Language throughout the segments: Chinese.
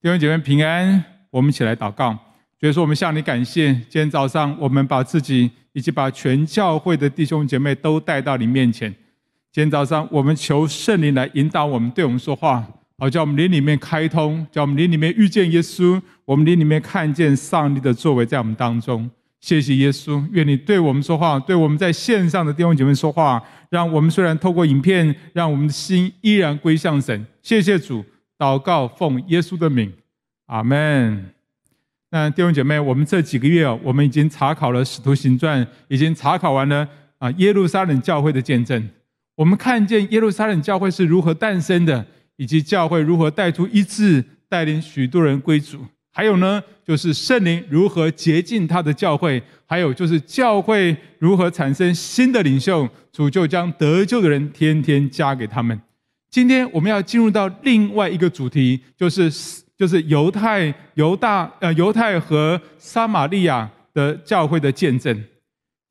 弟兄姐妹平安，我们一起来祷告。所以说，我们向你感谢。今天早上，我们把自己以及把全教会的弟兄姐妹都带到你面前。今天早上，我们求圣灵来引导我们，对我们说话，好叫我们灵里面开通，叫我们灵里面遇见耶稣，我们灵里面看见上帝的作为在我们当中。谢谢耶稣，愿你对我们说话，对我们在线上的弟兄姐妹说话，让我们虽然透过影片，让我们的心依然归向神。谢谢主，祷告奉耶稣的名，阿门。那弟兄姐妹，我们这几个月哦，我们已经查考了《使徒行传》，已经查考完了啊耶路撒冷教会的见证。我们看见耶路撒冷教会是如何诞生的，以及教会如何带出医治，带领许多人归主。还有呢，就是圣灵如何洁净他的教会，还有就是教会如何产生新的领袖，主就将得救的人天天加给他们。今天我们要进入到另外一个主题，就是就是犹太、犹大、呃犹太和撒玛利亚的教会的见证。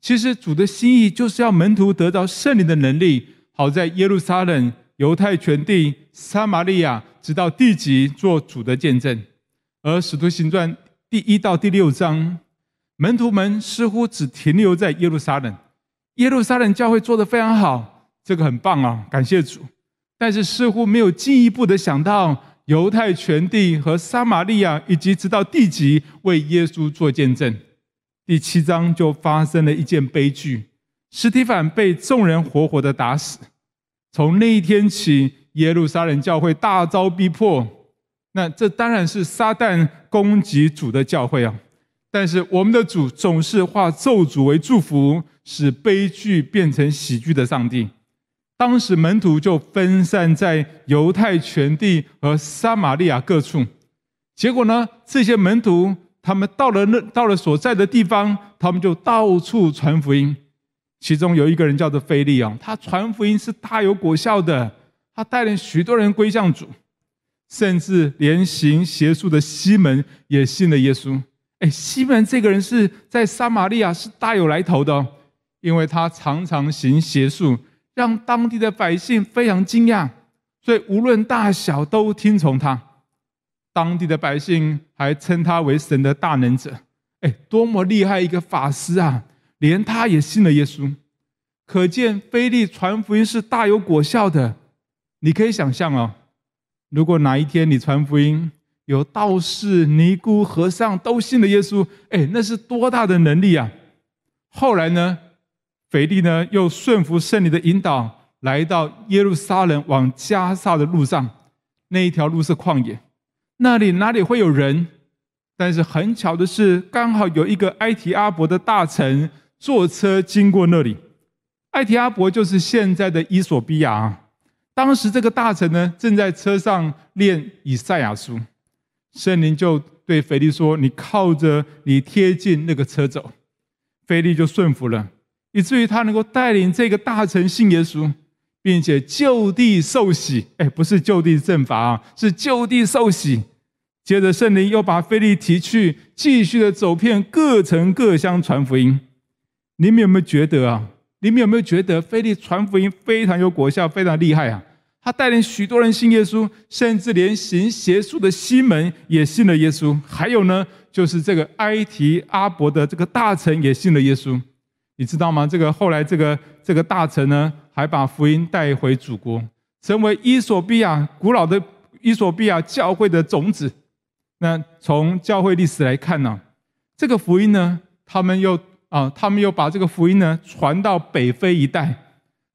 其实主的心意就是要门徒得到圣灵的能力，好在耶路撒冷、犹太全地、撒玛利亚，直到地极做主的见证。而《使徒行传》第一到第六章，门徒们似乎只停留在耶路撒冷，耶路撒冷教会做得非常好，这个很棒啊，感谢主。但是似乎没有进一步的想到犹太全地和撒玛利亚，以及直到地极为耶稣做见证。第七章就发生了一件悲剧，史提反被众人活活的打死。从那一天起，耶路撒冷教会大遭逼迫。那这当然是撒旦攻击主的教会啊！但是我们的主总是化咒诅为祝福，使悲剧变成喜剧的上帝。当时门徒就分散在犹太全地和撒玛利亚各处。结果呢，这些门徒他们到了那到了所在的地方，他们就到处传福音。其中有一个人叫做腓力啊，他传福音是大有果效的，他带领许多人归向主。甚至连行邪术的西门也信了耶稣。哎，西门这个人是在撒玛利亚是大有来头的哦，因为他常常行邪术，让当地的百姓非常惊讶，所以无论大小都听从他。当地的百姓还称他为神的大能者。哎，多么厉害一个法师啊！连他也信了耶稣，可见腓力传福音是大有果效的。你可以想象哦。如果哪一天你传福音，有道士、尼姑、和尚都信了耶稣，哎，那是多大的能力啊！后来呢，腓力呢又顺服圣灵的引导，来到耶路撒冷往加萨的路上，那一条路是旷野，那里哪里会有人？但是很巧的是，刚好有一个埃提阿伯的大臣坐车经过那里，埃提阿伯就是现在的伊索比亚。当时这个大臣呢，正在车上念以赛亚书，圣灵就对腓力说：“你靠着你贴近那个车走。”腓力就顺服了，以至于他能够带领这个大臣信耶稣，并且就地受洗。哎，不是就地正法啊，是就地受洗。接着圣灵又把腓力提去，继续的走遍各城各乡传福音。你们有没有觉得啊？你们有没有觉得腓力传福音非常有果效，非常厉害啊？他带领许多人信耶稣，甚至连行邪术的西门也信了耶稣。还有呢，就是这个埃提阿伯的这个大臣也信了耶稣。你知道吗？这个后来这个这个大臣呢，还把福音带回祖国，成为伊索比亚古老的伊索比亚教会的种子。那从教会历史来看呢，这个福音呢，他们又啊，他们又把这个福音呢传到北非一带。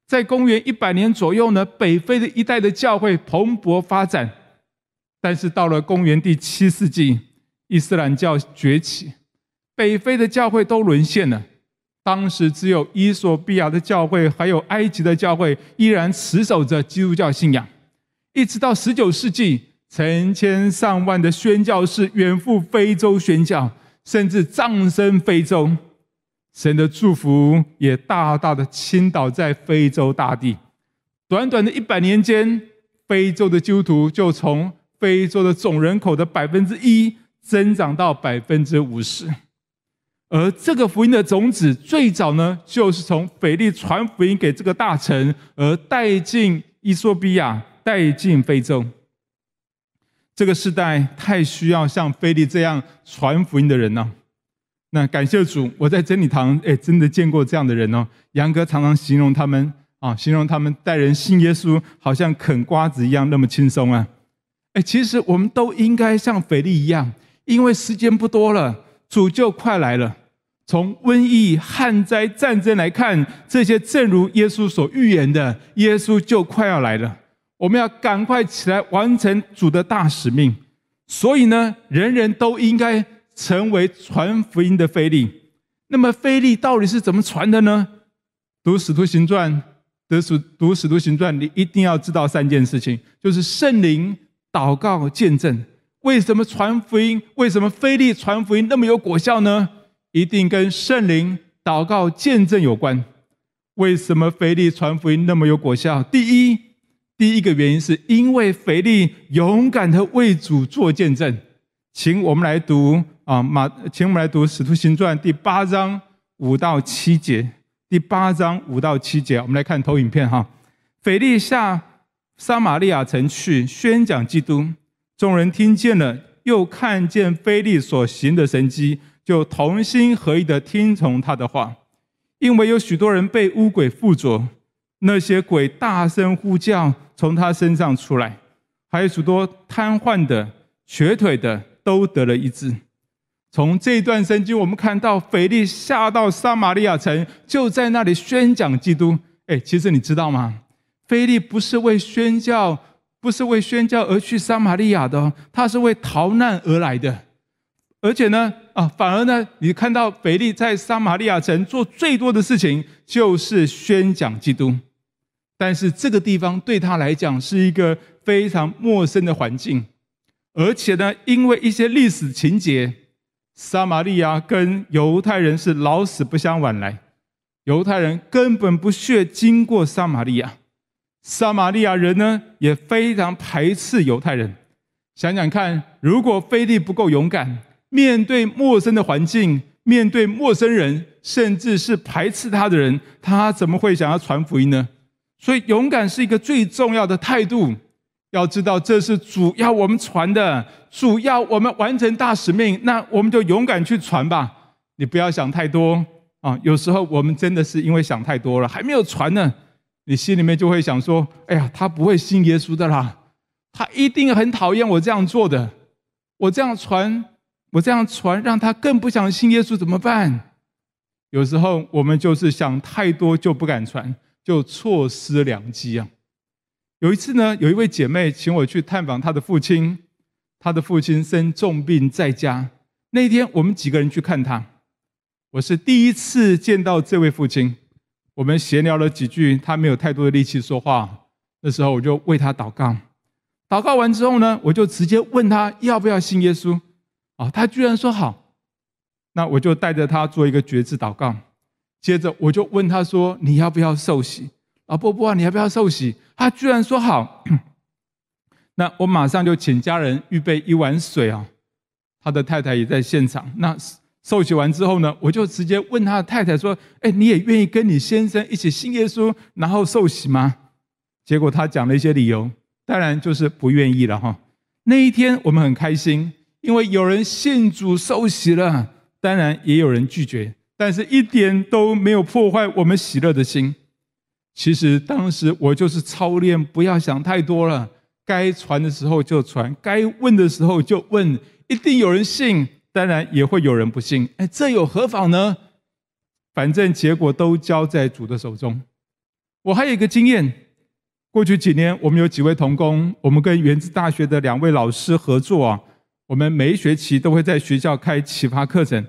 在公元一百年左右呢，北非的一带的教会蓬勃发展，但是到了公元第七世纪，伊斯兰教崛起，北非的教会都沦陷了。当时只有伊索比亚的教会，还有埃及的教会依然持守着基督教信仰。一直到十九世纪，成千上万的宣教士远赴非洲宣教，甚至葬身非洲。神的祝福也大大的倾倒在非洲大地，短短的一百年间，非洲的基督徒就从非洲的总人口的百分之一增长到百分之五十。而这个福音的种子，最早呢，就是从腓力传福音给这个大臣，而带进伊索比亚，带进非洲。这个时代太需要像腓力这样传福音的人了。那感谢主，我在真理堂哎，真的见过这样的人哦。杨哥常常形容他们啊，形容他们带人信耶稣，好像啃瓜子一样那么轻松啊。哎，其实我们都应该像腓力一样，因为时间不多了，主就快来了。从瘟疫、旱灾、战争来看，这些正如耶稣所预言的，耶稣就快要来了。我们要赶快起来完成主的大使命。所以呢，人人都应该成为传福音的菲利。那么，菲利到底是怎么传的呢？读使徒行传，读使读使徒行传，你一定要知道三件事情：就是圣灵、祷告、见证。为什么传福音？为什么腓力传福音那么有果效呢？一定跟圣灵、祷告、见证有关。为什么腓力传福音那么有果效？第一，第一个原因是因为腓力勇敢的为主做见证。请我们来读啊马，请我们来读《使徒行传》第八章五到七节。第八章五到七节，我们来看投影片哈。腓力下撒玛利亚城去宣讲基督，众人听见了，又看见腓力所行的神迹。就同心合意的听从他的话，因为有许多人被污鬼附着，那些鬼大声呼叫，从他身上出来，还有许多瘫痪的、瘸腿的都得了医治。从这段圣经，我们看到腓力下到撒玛利亚城，就在那里宣讲基督。哎，其实你知道吗？腓力不是为宣教，不是为宣教而去撒玛利亚的，他是为逃难而来的。而且呢，啊，反而呢，你看到腓力在撒玛利亚城做最多的事情就是宣讲基督，但是这个地方对他来讲是一个非常陌生的环境，而且呢，因为一些历史情节，撒玛利亚跟犹太人是老死不相往来，犹太人根本不屑经过撒玛利亚，撒玛利亚人呢也非常排斥犹太人。想想看，如果腓力不够勇敢，面对陌生的环境，面对陌生人，甚至是排斥他的人，他怎么会想要传福音呢？所以，勇敢是一个最重要的态度。要知道，这是主要我们传的，主要我们完成大使命，那我们就勇敢去传吧。你不要想太多啊！有时候我们真的是因为想太多了，还没有传呢，你心里面就会想说：“哎呀，他不会信耶稣的啦，他一定很讨厌我这样做的，我这样传。”我这样传，让他更不想信耶稣，怎么办？有时候我们就是想太多，就不敢传，就错失良机啊。有一次呢，有一位姐妹请我去探访她的父亲，她的父亲生重病在家。那一天我们几个人去看他，我是第一次见到这位父亲。我们闲聊了几句，他没有太多的力气说话。那时候我就为他祷告，祷告完之后呢，我就直接问他要不要信耶稣。啊，他居然说好，那我就带着他做一个决志祷告。接着我就问他说：“你要不要受洗？”老，伯伯啊，你要不要受洗？他居然说好。那我马上就请家人预备一碗水啊，他的太太也在现场。那受洗完之后呢，我就直接问他的太太说：“哎，你也愿意跟你先生一起信耶稣，然后受洗吗？”结果他讲了一些理由，当然就是不愿意了哈。那一天我们很开心。因为有人信主受洗了，当然也有人拒绝，但是一点都没有破坏我们喜乐的心。其实当时我就是操练，不要想太多了，该传的时候就传，该问的时候就问，一定有人信，当然也会有人不信。哎，这又何妨呢？反正结果都交在主的手中。我还有一个经验，过去几年我们有几位同工，我们跟原子大学的两位老师合作啊。我们每一学期都会在学校开启发课程，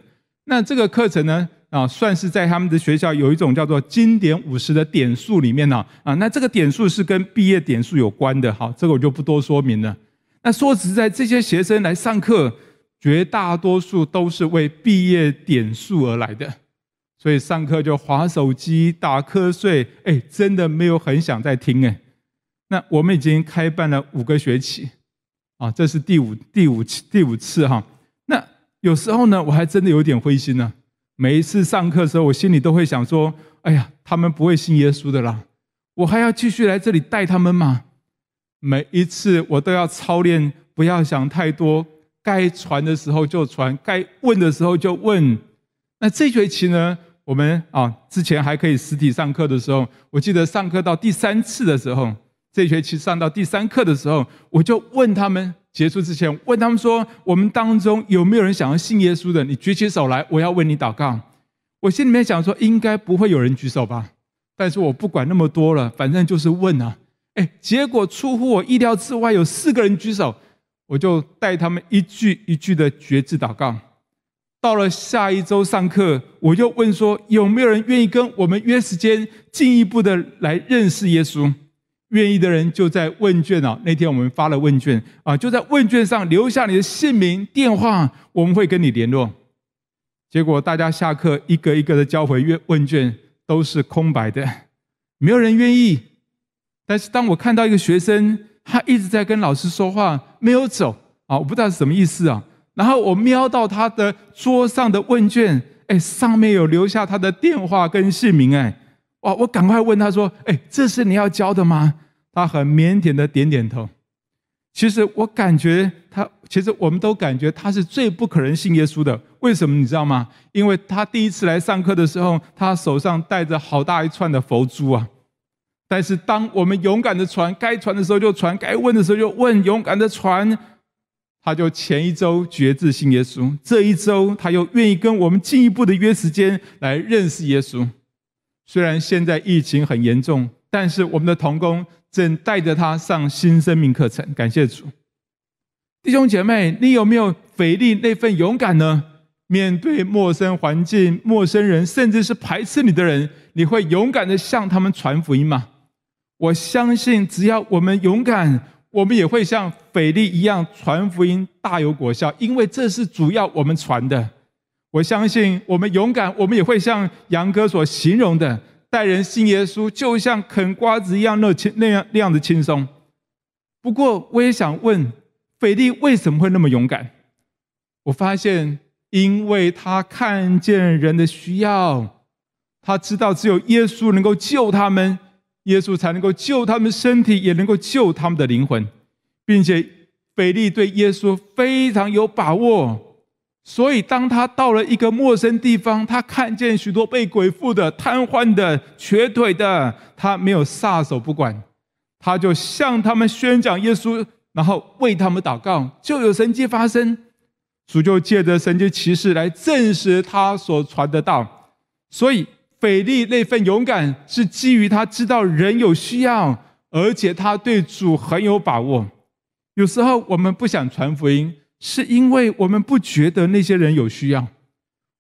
那这个课程呢，啊，算是在他们的学校有一种叫做经典五十的点数里面呢，啊，那这个点数是跟毕业点数有关的，好，这个我就不多说明了。那说实在，这些学生来上课，绝大多数都是为毕业点数而来的，所以上课就划手机、打瞌睡，哎，真的没有很想再听哎。那我们已经开办了五个学期。啊，这是第五、第五次、第五次哈。那有时候呢，我还真的有点灰心呢。每一次上课的时候，我心里都会想说：“哎呀，他们不会信耶稣的啦，我还要继续来这里带他们吗？”每一次我都要操练，不要想太多，该传的时候就传，该问的时候就问。那这学期呢，我们啊之前还可以实体上课的时候，我记得上课到第三次的时候，这学期上到第三课的时候，我就问他们，结束之前问他们说：我们当中有没有人想要信耶稣的？你举起手来，我要为你祷告。我心里面想说，应该不会有人举手吧？但是我不管那么多了，反正就是问啊。哎，结果出乎我意料之外，有四个人举手，我就带他们一句一句的决志祷告。到了下一周上课，我又问说：有没有人愿意跟我们约时间，进一步的来认识耶稣？愿意的人就在问卷啊，那天我们发了问卷啊，就在问卷上留下你的姓名、电话，我们会跟你联络。结果大家下课一个一个的交回问问卷，都是空白的，没有人愿意。但是当我看到一个学生，他一直在跟老师说话，没有走啊，我不知道是什么意思啊。然后我瞄到他的桌上的问卷，哎，上面有留下他的电话跟姓名，哎，哇！我赶快问他说：“哎，这是你要教的吗？”他很腼腆的点点头。其实我感觉他，其实我们都感觉他是最不可能信耶稣的。为什么你知道吗？因为他第一次来上课的时候，他手上带着好大一串的佛珠啊。但是当我们勇敢的传，该传的时候就传，该问的时候就问，勇敢的传。他就前一周决志信耶稣，这一周他又愿意跟我们进一步的约时间来认识耶稣。虽然现在疫情很严重，但是我们的童工正带着他上新生命课程。感谢主，弟兄姐妹，你有没有腓利那份勇敢呢？面对陌生环境、陌生人，甚至是排斥你的人，你会勇敢的向他们传福音吗？我相信，只要我们勇敢。我们也会像腓利一样传福音，大有果效，因为这是主要我们传的。我相信我们勇敢，我们也会像杨哥所形容的，带人信耶稣，就像啃瓜子一样那轻那样那样的轻松。不过，我也想问，腓利为什么会那么勇敢？我发现，因为他看见人的需要，他知道只有耶稣能够救他们。耶稣才能够救他们身体，也能够救他们的灵魂，并且腓利对耶稣非常有把握，所以当他到了一个陌生地方，他看见许多被鬼附的、瘫痪的、瘸腿的，他没有撒手不管，他就向他们宣讲耶稣，然后为他们祷告，就有神迹发生，主就借着神迹奇事来证实他所传的道，所以。腓利那份勇敢是基于他知道人有需要，而且他对主很有把握。有时候我们不想传福音，是因为我们不觉得那些人有需要，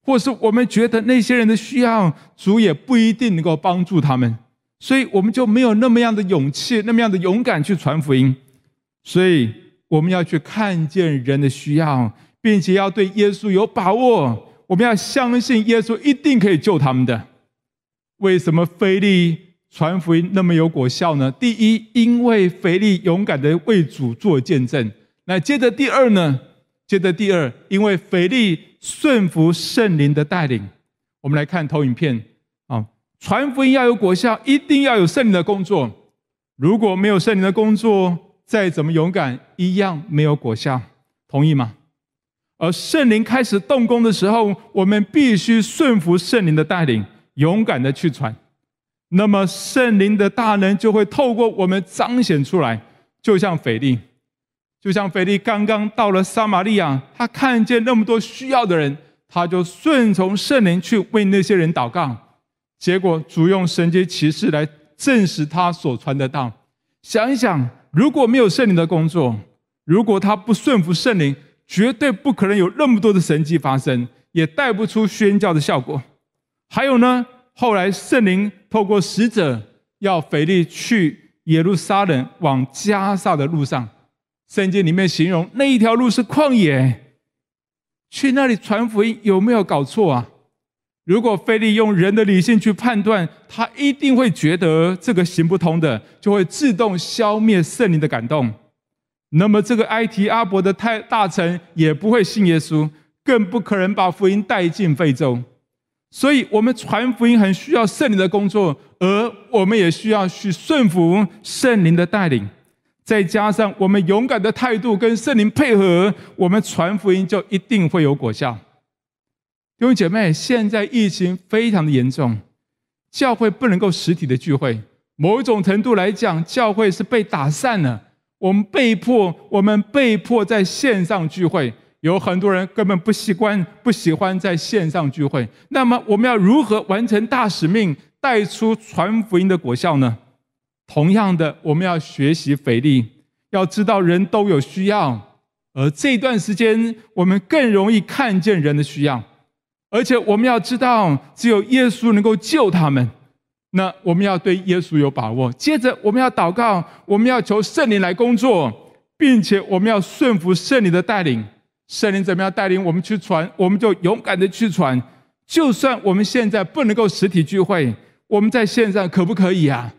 或是我们觉得那些人的需要，主也不一定能够帮助他们，所以我们就没有那么样的勇气，那么样的勇敢去传福音。所以我们要去看见人的需要，并且要对耶稣有把握。我们要相信耶稣一定可以救他们的。为什么腓利传福音那么有果效呢？第一，因为腓利勇敢的为主做见证。那接着第二呢？接着第二，因为腓力顺服圣灵的带领。我们来看投影片啊，传福音要有果效，一定要有圣灵的工作。如果没有圣灵的工作，再怎么勇敢，一样没有果效。同意吗？而圣灵开始动工的时候，我们必须顺服圣灵的带领。勇敢的去传，那么圣灵的大能就会透过我们彰显出来。就像腓力，就像腓利刚刚到了撒玛利亚，他看见那么多需要的人，他就顺从圣灵去为那些人祷告。结果主用神迹奇事来证实他所传的道。想一想，如果没有圣灵的工作，如果他不顺服圣灵，绝对不可能有那么多的神迹发生，也带不出宣教的效果。还有呢，后来圣灵透过使者要腓力去耶路撒冷往加萨的路上，圣经里面形容那一条路是旷野，去那里传福音有没有搞错啊？如果非利用人的理性去判断，他一定会觉得这个行不通的，就会自动消灭圣灵的感动。那么这个埃提阿伯的太大臣也不会信耶稣，更不可能把福音带进非洲。所以，我们传福音很需要圣灵的工作，而我们也需要去顺服圣灵的带领。再加上我们勇敢的态度跟圣灵配合，我们传福音就一定会有果效。弟兄姐妹，现在疫情非常的严重，教会不能够实体的聚会，某一种程度来讲，教会是被打散了。我们被迫，我们被迫在线上聚会。有很多人根本不习惯、不喜欢在线上聚会。那么，我们要如何完成大使命，带出传福音的果效呢？同样的，我们要学习腓力，要知道人都有需要，而这段时间我们更容易看见人的需要，而且我们要知道，只有耶稣能够救他们。那我们要对耶稣有把握。接着，我们要祷告，我们要求圣灵来工作，并且我们要顺服圣灵的带领。圣灵怎么样带领我们去传，我们就勇敢的去传。就算我们现在不能够实体聚会，我们在线上可不可以啊？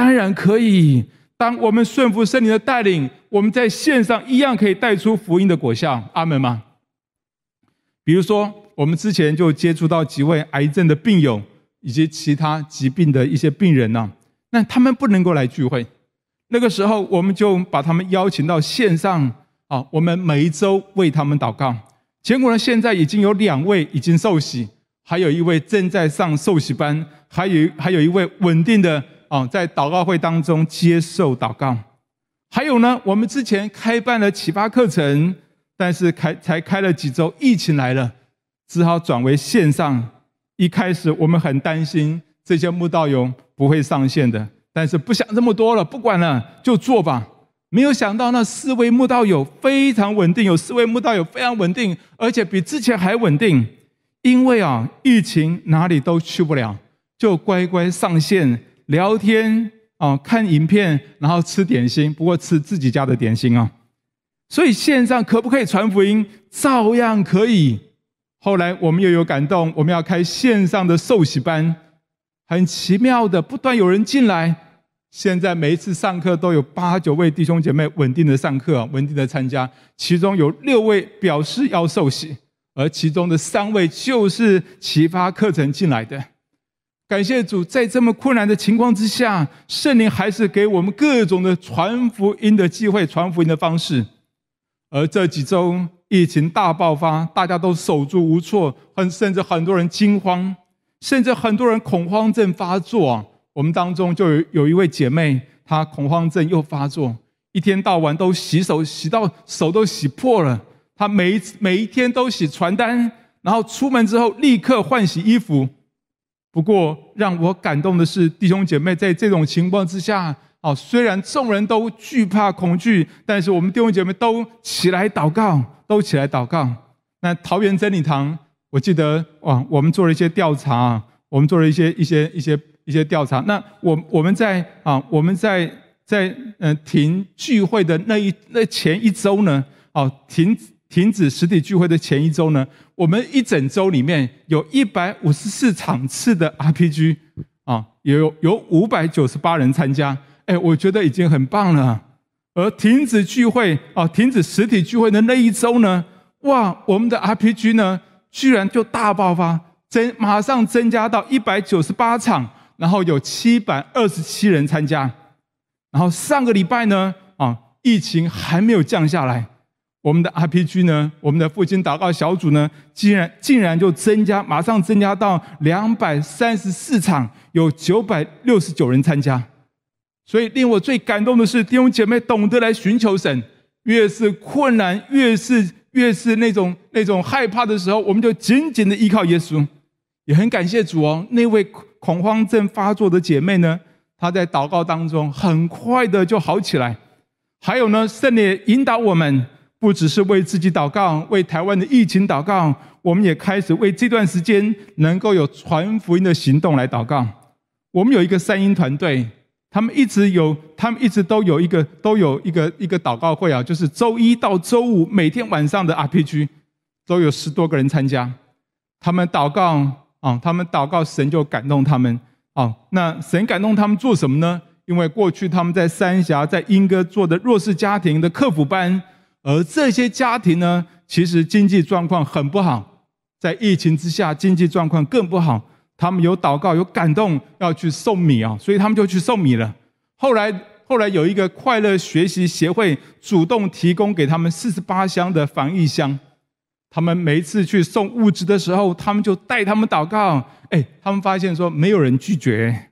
当然可以。当我们顺服圣灵的带领，我们在线上一样可以带出福音的果效。阿门吗？比如说，我们之前就接触到几位癌症的病友，以及其他疾病的一些病人呢、那他们不能够来聚会。那个时候，我们就把他们邀请到线上。啊，我们每一周为他们祷告。结果呢，现在已经有两位已经受洗，还有一位正在上受洗班，还有还有一位稳定的啊，在祷告会当中接受祷告。还有呢，我们之前开办了启发课程，但是开才开了几周，疫情来了，只好转为线上。一开始我们很担心这些慕道友不会上线的，但是不想这么多了，不管了，就做吧。没有想到，那四位慕道友非常稳定，有四位慕道友非常稳定，而且比之前还稳定。因为啊，疫情哪里都去不了，就乖乖上线聊天啊，看影片，然后吃点心，不过吃自己家的点心啊。所以线上可不可以传福音？照样可以。后来我们又有感动，我们要开线上的受洗班，很奇妙的，不断有人进来。现在每一次上课都有八九位弟兄姐妹稳定的上课，稳定的参加，其中有六位表示要受洗，而其中的三位就是启发课程进来的。感谢主，在这么困难的情况之下，圣灵还是给我们各种的传福音的机会、传福音的方式。而这几周疫情大爆发，大家都手足无措，很甚至很多人惊慌，甚至很多人恐慌症发作。我们当中就有有一位姐妹，她恐慌症又发作，一天到晚都洗手，洗到手都洗破了。她每一每一天都洗传单，然后出门之后立刻换洗衣服。不过让我感动的是，弟兄姐妹在这种情况之下，哦，虽然众人都惧怕恐惧，但是我们弟兄姐妹都起来祷告，都起来祷告。那桃园真理堂，我记得哇，我们做了一些调查，我们做了一些一些一些。一些调查，那我我们在啊，我们在在嗯停聚会的那一那前一周呢，哦停停止实体聚会的前一周呢，我们一整周里面有一百五十四场次的 RPG 啊，有有五百九十八人参加，哎，我觉得已经很棒了。而停止聚会啊，停止实体聚会的那一周呢，哇，我们的 RPG 呢，居然就大爆发，增马上增加到一百九十八场。然后有七百二十七人参加，然后上个礼拜呢，啊，疫情还没有降下来，我们的 RPG 呢，我们的复兴祷告小组呢，竟然竟然就增加，马上增加到两百三十四场，有九百六十九人参加。所以令我最感动的是，弟兄姐妹懂得来寻求神，越是困难，越是越是那种那种害怕的时候，我们就紧紧的依靠耶稣，也很感谢主哦，那位。恐慌症发作的姐妹呢，她在祷告当中很快的就好起来。还有呢，圣灵引导我们，不只是为自己祷告，为台湾的疫情祷告，我们也开始为这段时间能够有传福音的行动来祷告。我们有一个三音团队，他们一直有，他们一直都有一个都有一个一个祷告会啊，就是周一到周五每天晚上的 RPG 都有十多个人参加，他们祷告。啊，他们祷告，神就感动他们。啊，那神感动他们做什么呢？因为过去他们在三峡、在莺歌做的弱势家庭的客服班，而这些家庭呢，其实经济状况很不好，在疫情之下，经济状况更不好。他们有祷告，有感动，要去送米啊，所以他们就去送米了。后来，后来有一个快乐学习协会主动提供给他们四十八箱的防疫箱，他们每一次去送物资的时候，他们就带他们祷告。哎，他们发现说没有人拒绝。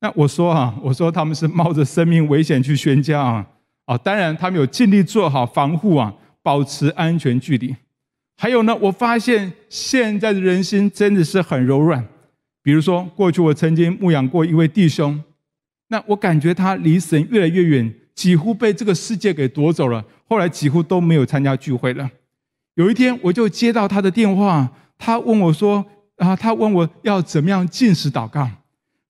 那我说啊，我说他们是冒着生命危险去宣教啊。啊，当然他们有尽力做好防护啊，保持安全距离。还有呢，我发现现在的人心真的是很柔软。比如说，过去我曾经牧养过一位弟兄，那我感觉他离神越来越远，几乎被这个世界给夺走了。后来几乎都没有参加聚会了。有一天，我就接到他的电话，他问我说：“啊，他问我要怎么样进食祷告。”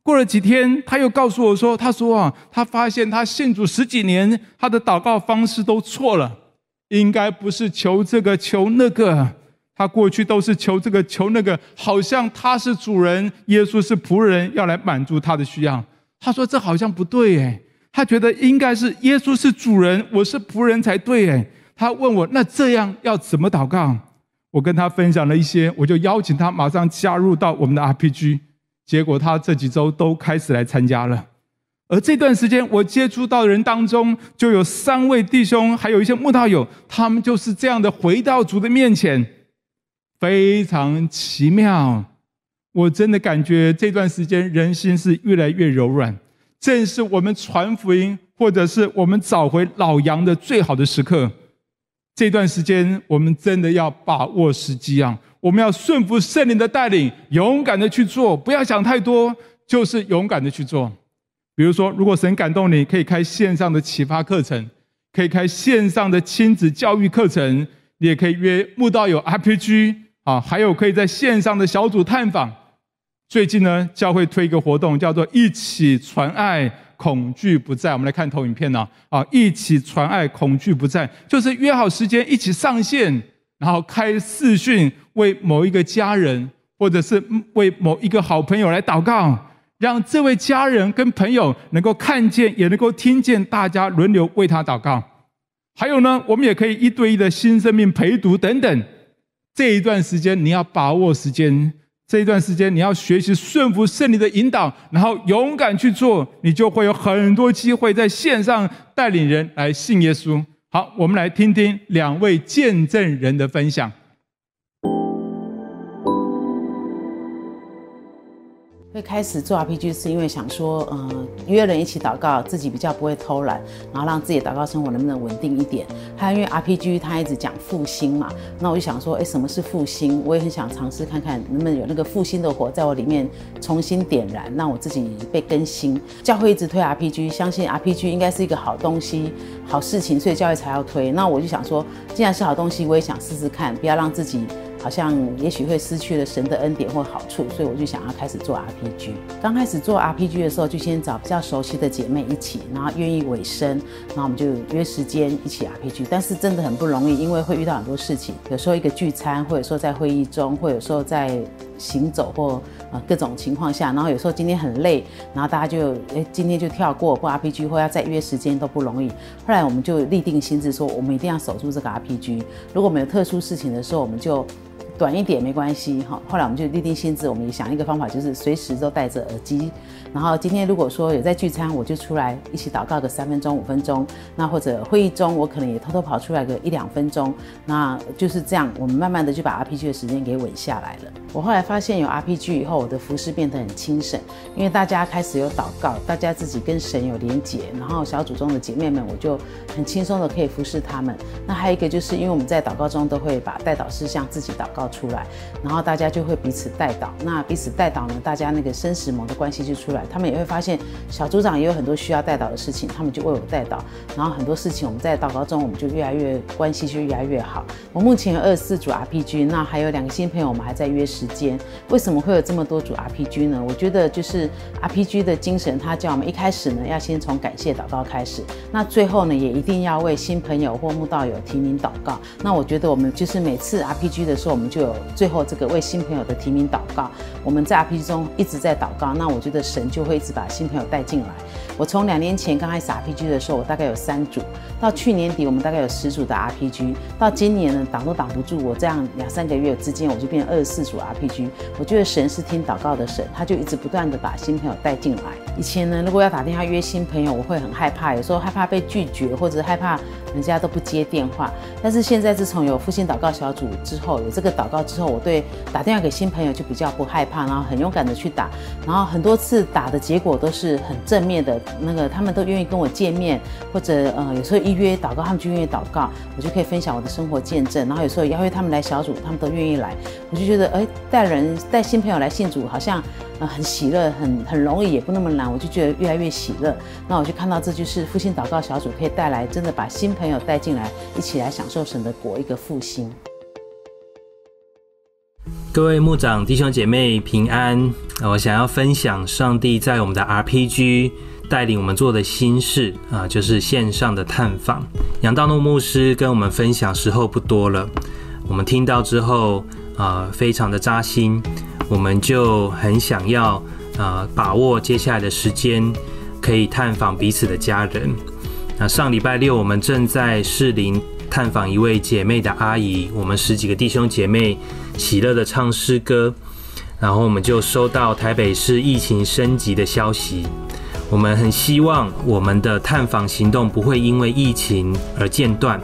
过了几天，他又告诉我说：“他说啊，他发现他信主十几年，他的祷告方式都错了，应该不是求这个求那个。”他过去都是求这个求那个，好像他是主人，耶稣是仆人，要来满足他的需要。他说这好像不对诶，他觉得应该是耶稣是主人，我是仆人才对诶。他问我那这样要怎么祷告？我跟他分享了一些，我就邀请他马上加入到我们的 RPG。结果他这几周都开始来参加了。而这段时间我接触到的人当中，就有三位弟兄，还有一些慕道友，他们就是这样的回到主的面前。非常奇妙，我真的感觉这段时间人心是越来越柔软，正是我们传福音或者是我们找回老羊的最好的时刻。这段时间我们真的要把握时机啊！我们要顺服圣灵的带领，勇敢的去做，不要想太多，就是勇敢的去做。比如说，如果神感动你，可以开线上的启发课程，可以开线上的亲子教育课程，你也可以约慕道友 RPG。啊，还有可以在线上的小组探访。最近呢，教会推一个活动，叫做“一起传爱，恐惧不在”。我们来看投影片呢。啊，一起传爱，恐惧不在，就是约好时间一起上线，然后开视讯，为某一个家人，或者是为某一个好朋友来祷告，让这位家人跟朋友能够看见，也能够听见，大家轮流为他祷告。还有呢，我们也可以一对一的新生命陪读等等。这一段时间你要把握时间，这一段时间你要学习顺服圣灵的引导，然后勇敢去做，你就会有很多机会在线上带领人来信耶稣。好，我们来听听两位见证人的分享。会开始做 RPG 是因为想说，嗯、呃，约人一起祷告，自己比较不会偷懒，然后让自己祷告生活能不能稳定一点。还有因为 RPG 它一直讲复兴嘛，那我就想说，哎，什么是复兴？我也很想尝试看看能不能有那个复兴的火在我里面重新点燃，让我自己被更新。教会一直推 RPG，相信 RPG 应该是一个好东西、好事情，所以教会才要推。那我就想说，既然是好东西，我也想试试看，不要让自己。好像也许会失去了神的恩典或好处，所以我就想要开始做 RPG。刚开始做 RPG 的时候，就先找比较熟悉的姐妹一起，然后愿意委身，然后我们就约时间一起 RPG。但是真的很不容易，因为会遇到很多事情，有时候一个聚餐，或者说在会议中，或者说在行走或呃各种情况下，然后有时候今天很累，然后大家就诶今天就跳过或 RPG，或要再约时间都不容易。后来我们就立定心志说，我们一定要守住这个 RPG。如果没有特殊事情的时候，我们就。短一点没关系哈，后来我们就立定心志，我们也想一个方法，就是随时都戴着耳机。然后今天如果说有在聚餐，我就出来一起祷告个三分钟、五分钟。那或者会议中，我可能也偷偷跑出来个一两分钟。那就是这样，我们慢慢的就把 RPG 的时间给稳下来了。我后来发现有 RPG 以后，我的服饰变得很轻省，因为大家开始有祷告，大家自己跟神有连结，然后小组中的姐妹们，我就很轻松的可以服侍他们。那还有一个就是因为我们在祷告中都会把代祷事项自己祷告出来，然后大家就会彼此代祷。那彼此代祷呢，大家那个生死盟的关系就出来。他们也会发现小组长也有很多需要代祷的事情，他们就为我代祷，然后很多事情我们在祷告中，我们就越来越关系就越来越好。我目前有二十四组 RPG，那还有两个新朋友，我们还在约时间。为什么会有这么多组 RPG 呢？我觉得就是 RPG 的精神，他叫我们一开始呢要先从感谢祷告开始，那最后呢也一定要为新朋友或慕道友提名祷告。那我觉得我们就是每次 RPG 的时候，我们就有最后这个为新朋友的提名祷告。我们在 RPG 中一直在祷告，那我觉得神就会一直把新朋友带进来。我从两年前刚开始 RPG 的时候，我大概有三组，到去年底我们大概有十组的 RPG，到今年呢挡都挡不住我这样两三个月之间，我就变二十四组 RPG。我觉得神是听祷告的神，他就一直不断的把新朋友带进来。以前呢，如果要打电话约新朋友，我会很害怕，有时候害怕被拒绝，或者害怕人家都不接电话。但是现在自从有复兴祷告小组之后，有这个祷告之后，我对打电话给新朋友就比较不害怕，然后很勇敢的去打，然后很多次打的结果都是很正面的，那个他们都愿意跟我见面，或者呃有时候一约祷告，他们就愿意祷告，我就可以分享我的生活见证。然后有时候邀约他们来小组，他们都愿意来，我就觉得哎带人带新朋友来信主好像呃很喜乐，很很容易，也不那么难，我就觉得越来越喜乐。那我就看到这就是复兴祷告小组可以带来真的把新朋朋友带进来，一起来享受神的国，一个复兴。各位牧长弟兄姐妹平安，我想要分享上帝在我们的 RPG 带领我们做的新事啊，就是线上的探访。杨道诺牧师跟我们分享时候不多了，我们听到之后啊，非常的扎心，我们就很想要啊把握接下来的时间，可以探访彼此的家人。上礼拜六我们正在士林探访一位姐妹的阿姨，我们十几个弟兄姐妹。喜乐的唱诗歌，然后我们就收到台北市疫情升级的消息。我们很希望我们的探访行动不会因为疫情而间断，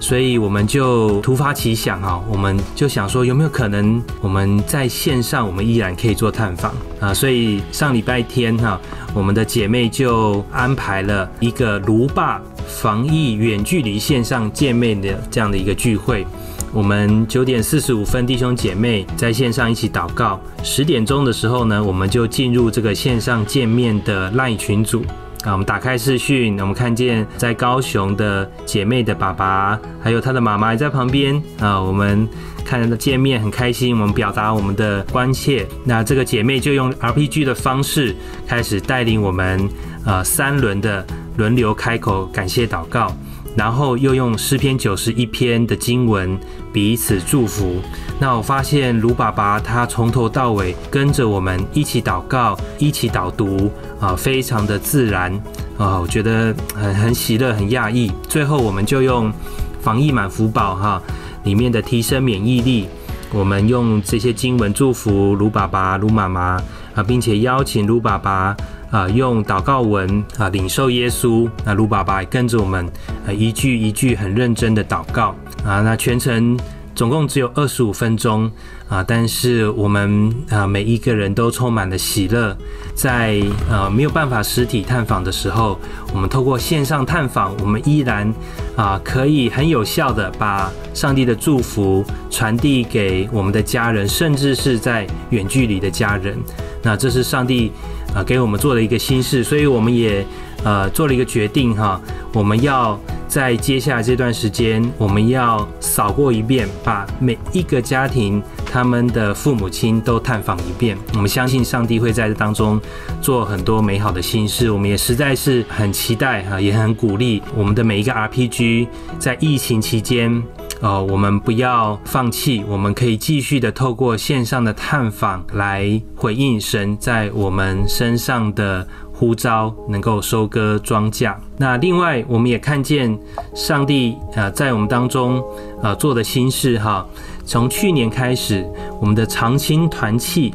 所以我们就突发奇想哈，我们就想说有没有可能我们在线上我们依然可以做探访啊？所以上礼拜天哈，我们的姐妹就安排了一个卢霸防疫远距离线上见面的这样的一个聚会。我们九点四十五分，弟兄姐妹在线上一起祷告。十点钟的时候呢，我们就进入这个线上见面的 LINE 群组啊。我们打开视讯，我们看见在高雄的姐妹的爸爸，还有她的妈妈也在旁边啊。我们看到见面很开心，我们表达我们的关切。那这个姐妹就用 RPG 的方式开始带领我们呃三轮的轮流开口感谢祷告。然后又用诗篇九十一篇的经文彼此祝福。那我发现卢爸爸他从头到尾跟着我们一起祷告，一起导读啊，非常的自然啊，我觉得很很喜乐，很讶异。最后我们就用防疫满福宝哈里面的提升免疫力，我们用这些经文祝福卢爸爸、卢妈妈啊，并且邀请卢爸爸。啊，用祷告文啊领受耶稣。那卢爸爸也跟着我们，啊一句一句很认真的祷告啊。那全程总共只有二十五分钟啊，但是我们啊每一个人都充满了喜乐。在呃没有办法实体探访的时候，我们透过线上探访，我们依然啊可以很有效的把上帝的祝福传递给我们的家人，甚至是在远距离的家人。那这是上帝。啊，给我们做了一个心事，所以我们也呃做了一个决定哈，我们要在接下来这段时间，我们要扫过一遍，把每一个家庭他们的父母亲都探访一遍。我们相信上帝会在这当中做很多美好的心事，我们也实在是很期待哈，也很鼓励我们的每一个 RPG 在疫情期间。呃，我们不要放弃，我们可以继续的透过线上的探访来回应神在我们身上的呼召，能够收割庄稼。那另外，我们也看见上帝呃在我们当中呃做的新事哈。从去年开始，我们的长青团契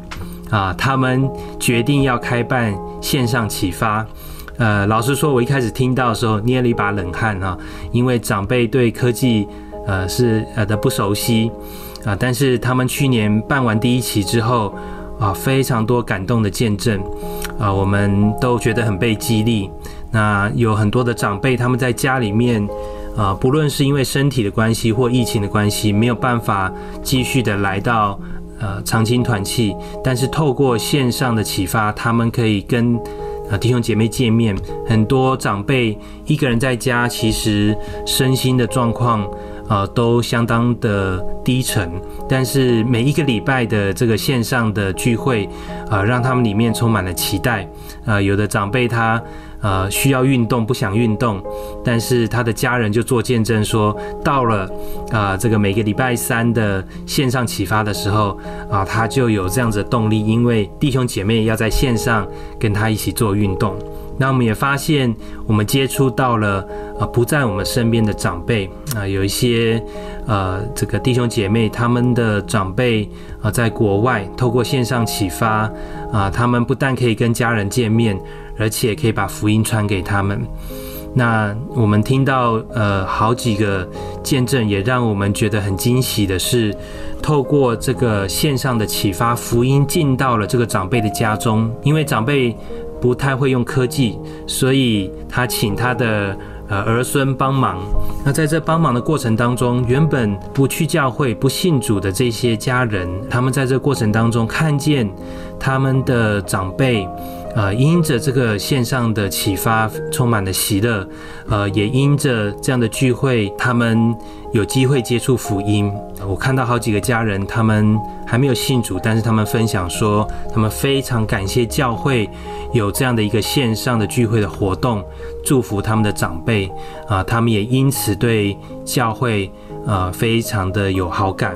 啊，他们决定要开办线上启发。呃，老实说，我一开始听到的时候捏了一把冷汗哈，因为长辈对科技。呃，是呃的不熟悉啊，但是他们去年办完第一期之后啊，非常多感动的见证啊，我们都觉得很被激励。那有很多的长辈，他们在家里面啊，不论是因为身体的关系或疫情的关系，没有办法继续的来到呃长青团契，但是透过线上的启发，他们可以跟啊弟兄姐妹见面。很多长辈一个人在家，其实身心的状况。呃，都相当的低沉，但是每一个礼拜的这个线上的聚会，呃，让他们里面充满了期待。呃，有的长辈他呃需要运动不想运动，但是他的家人就做见证说，到了啊、这个每个礼拜三的线上启发的时候啊、他就有这样子的动力，因为弟兄姐妹要在线上跟他一起做运动。那我们也发现，我们接触到了呃不在我们身边的长辈啊、有一些呃这个弟兄姐妹他们的长辈啊、在国外透过线上启发啊、他们不但可以跟家人见面，而且可以把福音传给他们。那我们听到呃好几个见证，也让我们觉得很惊喜的是，透过这个线上的启发，福音进到了这个长辈的家中，因为长辈。不太会用科技，所以他请他的呃儿孙帮忙。那在这帮忙的过程当中，原本不去教会、不信主的这些家人，他们在这过程当中看见他们的长辈。呃，因着这个线上的启发，充满了喜乐。呃，也因着这样的聚会，他们有机会接触福音。我看到好几个家人，他们还没有信主，但是他们分享说，他们非常感谢教会有这样的一个线上的聚会的活动，祝福他们的长辈。啊、他们也因此对教会呃非常的有好感。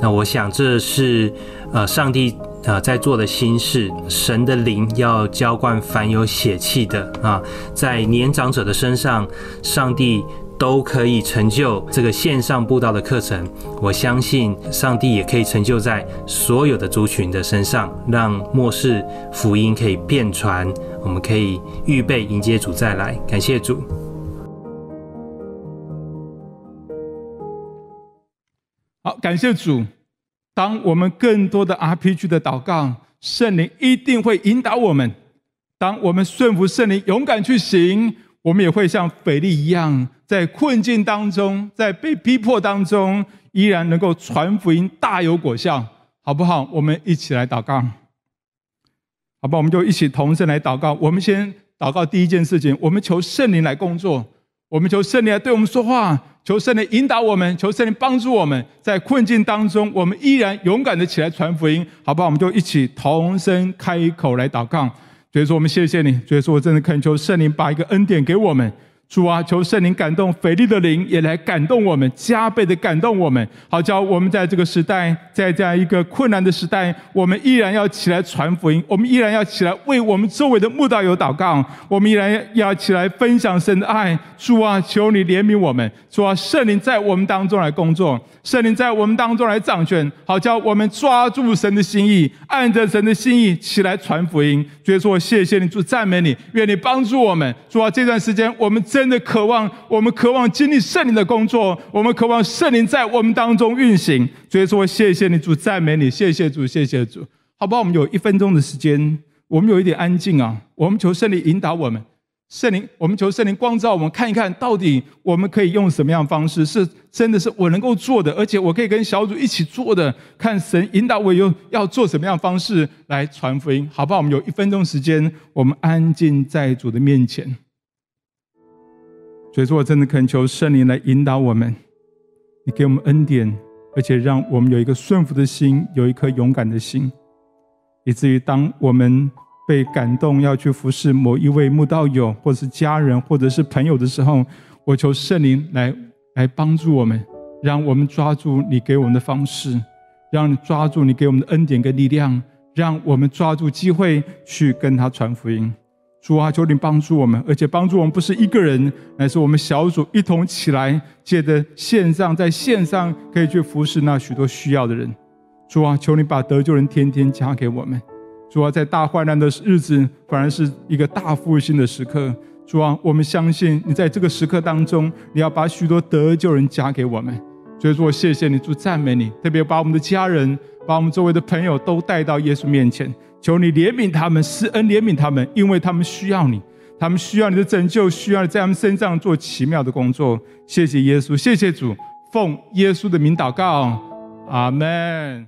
那我想这是呃上帝。啊，在做的心事，神的灵要浇灌凡有血气的啊，在年长者的身上，上帝都可以成就这个线上布道的课程。我相信上帝也可以成就在所有的族群的身上，让末世福音可以遍传，我们可以预备迎接主再来。感谢主。好，感谢主。当我们更多的 RPG 的祷告，圣灵一定会引导我们。当我们顺服圣灵，勇敢去行，我们也会像腓利一样，在困境当中，在被逼迫当中，依然能够传福音，大有果效，好不好？我们一起来祷告，好吧？我们就一起同声来祷告。我们先祷告第一件事情，我们求圣灵来工作，我们求圣灵来对我们说话。求圣灵引导我们，求圣灵帮助我们，在困境当中，我们依然勇敢的起来传福音，好不好？我们就一起同声开口来祷告。所以说，我们谢谢你。所以说，我真的恳求圣灵把一个恩典给我们。主啊，求圣灵感动腓力的灵，也来感动我们，加倍的感动我们，好叫我们在这个时代，在这样一个困难的时代，我们依然要起来传福音，我们依然要起来为我们周围的慕道友祷告，我们依然要起来分享神的爱。主啊，求你怜悯我们，主啊，圣灵在我们当中来工作，圣灵在我们当中来掌权，好叫我们抓住神的心意，按着神的心意起来传福音。主啊，谢谢你，主赞美你，愿你帮助我们。主啊，这段时间我们真真的渴望，我们渴望经历圣灵的工作，我们渴望圣灵在我们当中运行。所以说，谢谢你，主赞美你，谢谢主，谢谢主。好不好？我们有一分钟的时间，我们有一点安静啊。我们求圣灵引导我们，圣灵，我们求圣灵光照我们，看一看到底我们可以用什么样方式，是真的是我能够做的，而且我可以跟小组一起做的。看神引导我用要做什么样方式来传福音，好不好？我们有一分钟时间，我们安静在主的面前。所以说，我真的恳求圣灵来引导我们，你给我们恩典，而且让我们有一个顺服的心，有一颗勇敢的心，以至于当我们被感动要去服侍某一位慕道友，或者是家人，或者是朋友的时候，我求圣灵来来帮助我们，让我们抓住你给我们的方式，让你抓住你给我们的恩典跟力量，让我们抓住机会去跟他传福音。主啊，求你帮助我们，而且帮助我们不是一个人，乃是我们小组一同起来，借着线上，在线上可以去服侍那许多需要的人。主啊，求你把得救人天天加给我们。主啊，在大患难的日子，反而是一个大复兴的时刻。主啊，我们相信你在这个时刻当中，你要把许多得救人加给我们。所以说，谢谢你，主赞美你，特别把我们的家人，把我们周围的朋友都带到耶稣面前。求你怜悯他们，施恩怜悯他们，因为他们需要你，他们需要你的拯救，需要你在他们身上做奇妙的工作。谢谢耶稣，谢谢主，奉耶稣的名祷告，阿门。